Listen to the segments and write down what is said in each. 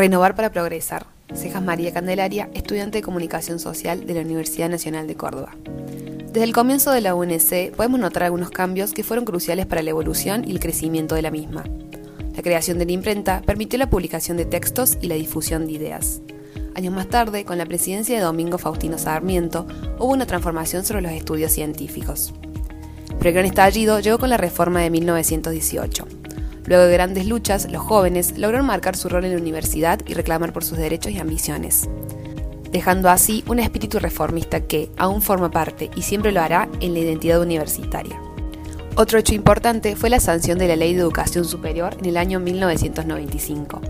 Renovar para progresar. Cejas María Candelaria, estudiante de Comunicación Social de la Universidad Nacional de Córdoba. Desde el comienzo de la UNC podemos notar algunos cambios que fueron cruciales para la evolución y el crecimiento de la misma. La creación de la imprenta permitió la publicación de textos y la difusión de ideas. Años más tarde, con la presidencia de Domingo Faustino Sarmiento, hubo una transformación sobre los estudios científicos. Pero el gran estallido llegó con la reforma de 1918 Luego de grandes luchas, los jóvenes lograron marcar su rol en la universidad y reclamar por sus derechos y ambiciones, dejando así un espíritu reformista que aún forma parte y siempre lo hará en la identidad universitaria. Otro hecho importante fue la sanción de la Ley de Educación Superior en el año 1995,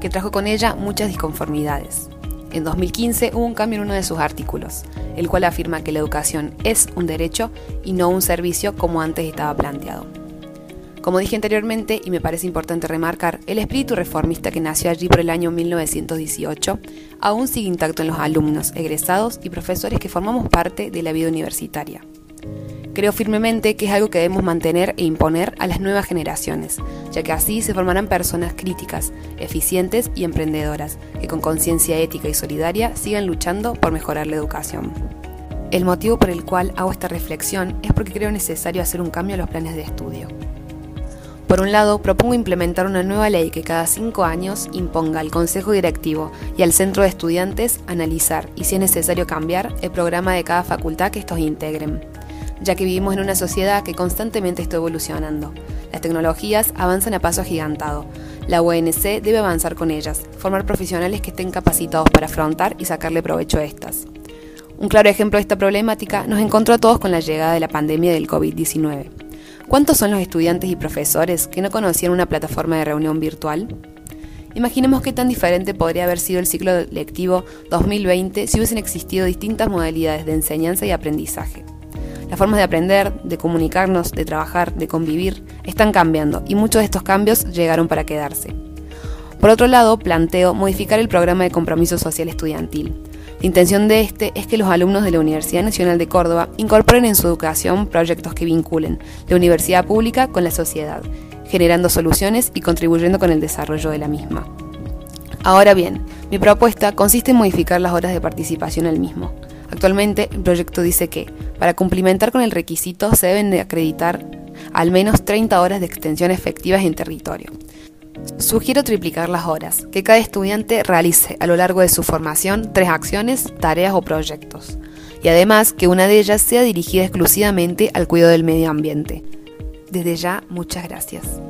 que trajo con ella muchas disconformidades. En 2015 hubo un cambio en uno de sus artículos, el cual afirma que la educación es un derecho y no un servicio como antes estaba planteado. Como dije anteriormente, y me parece importante remarcar, el espíritu reformista que nació allí por el año 1918 aún sigue intacto en los alumnos, egresados y profesores que formamos parte de la vida universitaria. Creo firmemente que es algo que debemos mantener e imponer a las nuevas generaciones, ya que así se formarán personas críticas, eficientes y emprendedoras, que con conciencia ética y solidaria sigan luchando por mejorar la educación. El motivo por el cual hago esta reflexión es porque creo necesario hacer un cambio a los planes de estudio. Por un lado, propongo implementar una nueva ley que cada cinco años imponga al Consejo Directivo y al Centro de Estudiantes analizar y, si es necesario, cambiar el programa de cada facultad que estos integren, ya que vivimos en una sociedad que constantemente está evolucionando. Las tecnologías avanzan a paso agigantado. La UNC debe avanzar con ellas, formar profesionales que estén capacitados para afrontar y sacarle provecho a estas. Un claro ejemplo de esta problemática nos encontró a todos con la llegada de la pandemia del COVID-19. ¿Cuántos son los estudiantes y profesores que no conocían una plataforma de reunión virtual? Imaginemos qué tan diferente podría haber sido el ciclo lectivo 2020 si hubiesen existido distintas modalidades de enseñanza y aprendizaje. Las formas de aprender, de comunicarnos, de trabajar, de convivir, están cambiando y muchos de estos cambios llegaron para quedarse. Por otro lado, planteo modificar el programa de compromiso social estudiantil, la intención de este es que los alumnos de la Universidad Nacional de Córdoba incorporen en su educación proyectos que vinculen la universidad pública con la sociedad, generando soluciones y contribuyendo con el desarrollo de la misma. Ahora bien, mi propuesta consiste en modificar las horas de participación al mismo. Actualmente, el proyecto dice que, para cumplimentar con el requisito, se deben de acreditar al menos 30 horas de extensión efectivas en territorio. Sugiero triplicar las horas, que cada estudiante realice a lo largo de su formación tres acciones, tareas o proyectos, y además que una de ellas sea dirigida exclusivamente al cuidado del medio ambiente. Desde ya, muchas gracias.